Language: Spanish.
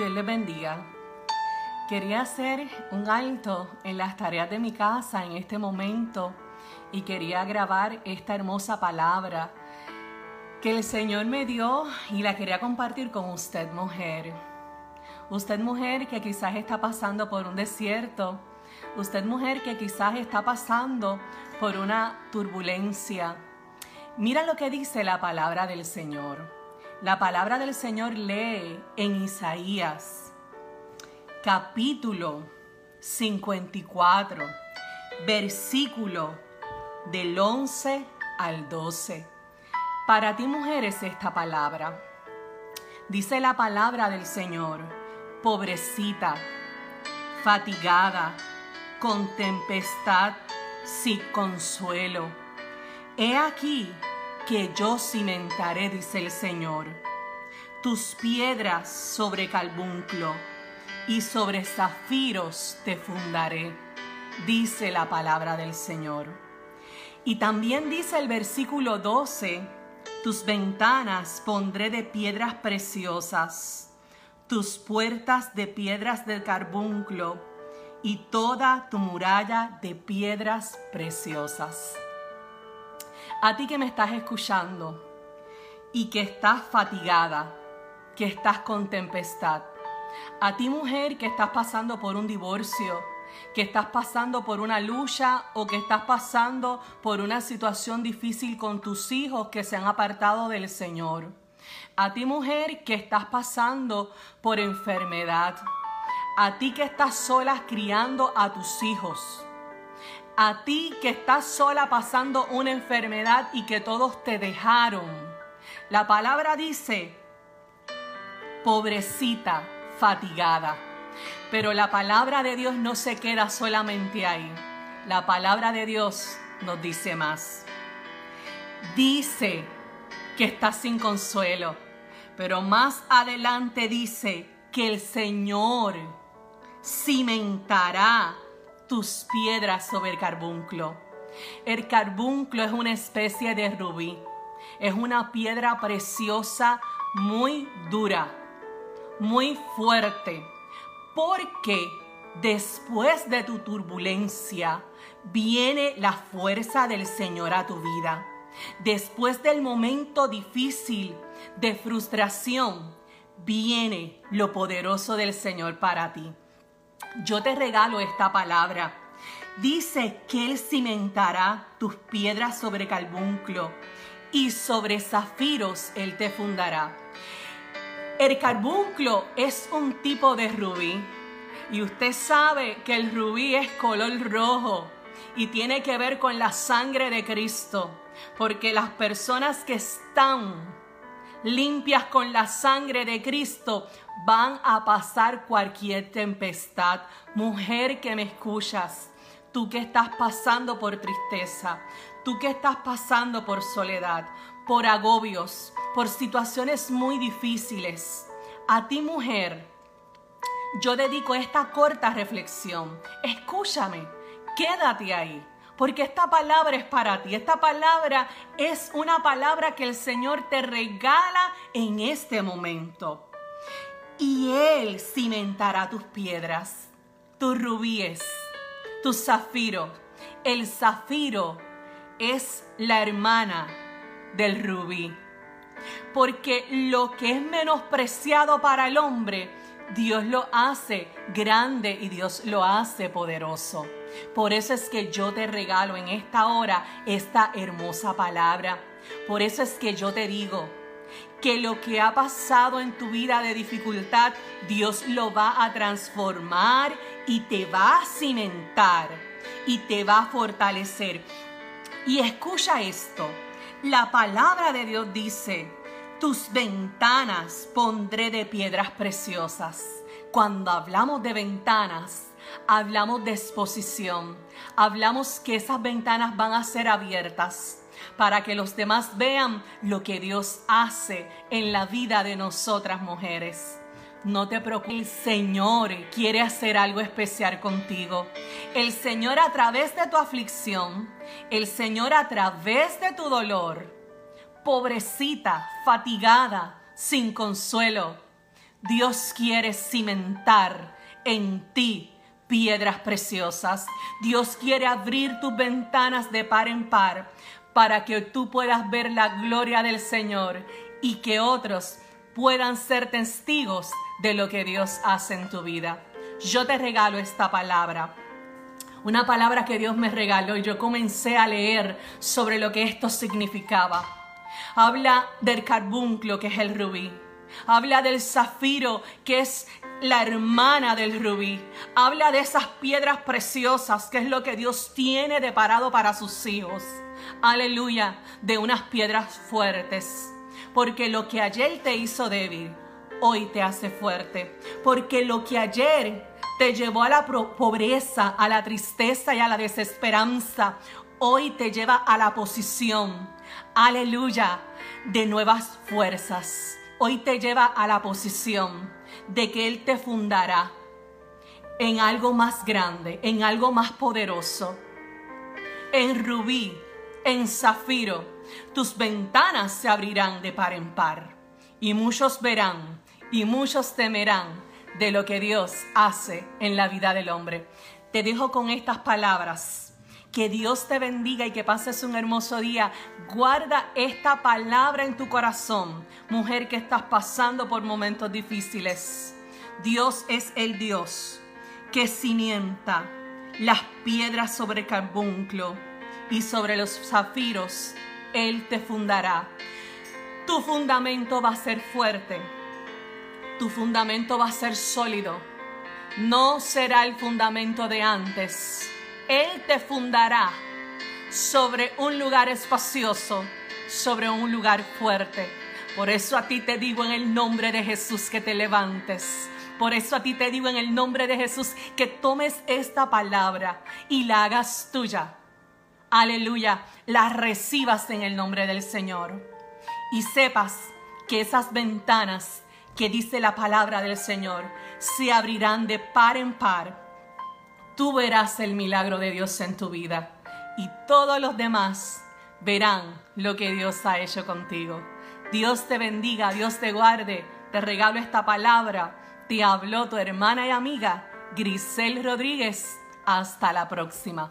Dios les bendiga. Quería hacer un alto en las tareas de mi casa en este momento y quería grabar esta hermosa palabra que el Señor me dio y la quería compartir con usted mujer. Usted mujer que quizás está pasando por un desierto. Usted mujer que quizás está pasando por una turbulencia. Mira lo que dice la palabra del Señor. La palabra del Señor lee en Isaías capítulo 54, versículo del 11 al 12. Para ti mujeres esta palabra. Dice la palabra del Señor, pobrecita, fatigada, con tempestad, sin consuelo. He aquí que yo cimentaré, dice el Señor, tus piedras sobre calbunclo y sobre zafiros te fundaré, dice la palabra del Señor. Y también dice el versículo 12, tus ventanas pondré de piedras preciosas, tus puertas de piedras del carbunclo y toda tu muralla de piedras preciosas. A ti que me estás escuchando y que estás fatigada, que estás con tempestad. A ti mujer que estás pasando por un divorcio, que estás pasando por una lucha o que estás pasando por una situación difícil con tus hijos que se han apartado del Señor. A ti mujer que estás pasando por enfermedad. A ti que estás sola criando a tus hijos a ti que estás sola pasando una enfermedad y que todos te dejaron. La palabra dice, pobrecita, fatigada. Pero la palabra de Dios no se queda solamente ahí. La palabra de Dios nos dice más. Dice que estás sin consuelo, pero más adelante dice que el Señor cimentará tus piedras sobre el carbunclo. El carbunclo es una especie de rubí. Es una piedra preciosa, muy dura, muy fuerte, porque después de tu turbulencia viene la fuerza del Señor a tu vida. Después del momento difícil de frustración, viene lo poderoso del Señor para ti yo te regalo esta palabra. Dice que Él cimentará tus piedras sobre carbunclo y sobre zafiros Él te fundará. El carbunclo es un tipo de rubí y usted sabe que el rubí es color rojo y tiene que ver con la sangre de Cristo, porque las personas que están limpias con la sangre de Cristo, van a pasar cualquier tempestad. Mujer que me escuchas, tú que estás pasando por tristeza, tú que estás pasando por soledad, por agobios, por situaciones muy difíciles. A ti mujer, yo dedico esta corta reflexión. Escúchame, quédate ahí porque esta palabra es para ti. Esta palabra es una palabra que el Señor te regala en este momento. Y Él cimentará tus piedras, tus rubíes, tus zafiros. El zafiro es la hermana del rubí. Porque lo que es menospreciado para el hombre, Dios lo hace grande y Dios lo hace poderoso. Por eso es que yo te regalo en esta hora esta hermosa palabra. Por eso es que yo te digo que lo que ha pasado en tu vida de dificultad, Dios lo va a transformar y te va a cimentar y te va a fortalecer. Y escucha esto, la palabra de Dios dice, tus ventanas pondré de piedras preciosas. Cuando hablamos de ventanas, hablamos de exposición. Hablamos que esas ventanas van a ser abiertas para que los demás vean lo que Dios hace en la vida de nosotras mujeres. No te preocupes, el Señor quiere hacer algo especial contigo. El Señor a través de tu aflicción, el Señor a través de tu dolor, pobrecita, fatigada, sin consuelo, Dios quiere cimentar en ti piedras preciosas. Dios quiere abrir tus ventanas de par en par para que tú puedas ver la gloria del Señor y que otros puedan ser testigos de lo que Dios hace en tu vida. Yo te regalo esta palabra. Una palabra que Dios me regaló y yo comencé a leer sobre lo que esto significaba. Habla del carbunclo que es el rubí. Habla del zafiro que es la hermana del rubí. Habla de esas piedras preciosas, que es lo que Dios tiene deparado para sus hijos. Aleluya, de unas piedras fuertes. Porque lo que ayer te hizo débil, hoy te hace fuerte. Porque lo que ayer te llevó a la pobreza, a la tristeza y a la desesperanza, hoy te lleva a la posición. Aleluya, de nuevas fuerzas. Hoy te lleva a la posición de que Él te fundará en algo más grande, en algo más poderoso. En rubí, en zafiro, tus ventanas se abrirán de par en par y muchos verán y muchos temerán de lo que Dios hace en la vida del hombre. Te dejo con estas palabras. Que Dios te bendiga y que pases un hermoso día. Guarda esta palabra en tu corazón, mujer que estás pasando por momentos difíciles. Dios es el Dios que cimienta las piedras sobre el carbunclo y sobre los zafiros. Él te fundará. Tu fundamento va a ser fuerte. Tu fundamento va a ser sólido. No será el fundamento de antes él te fundará sobre un lugar espacioso, sobre un lugar fuerte. Por eso a ti te digo en el nombre de Jesús que te levantes. Por eso a ti te digo en el nombre de Jesús que tomes esta palabra y la hagas tuya. Aleluya, la recibas en el nombre del Señor. Y sepas que esas ventanas que dice la palabra del Señor se abrirán de par en par tú verás el milagro de Dios en tu vida y todos los demás verán lo que Dios ha hecho contigo. Dios te bendiga, Dios te guarde, te regalo esta palabra. Te habló tu hermana y amiga Grisel Rodríguez. Hasta la próxima.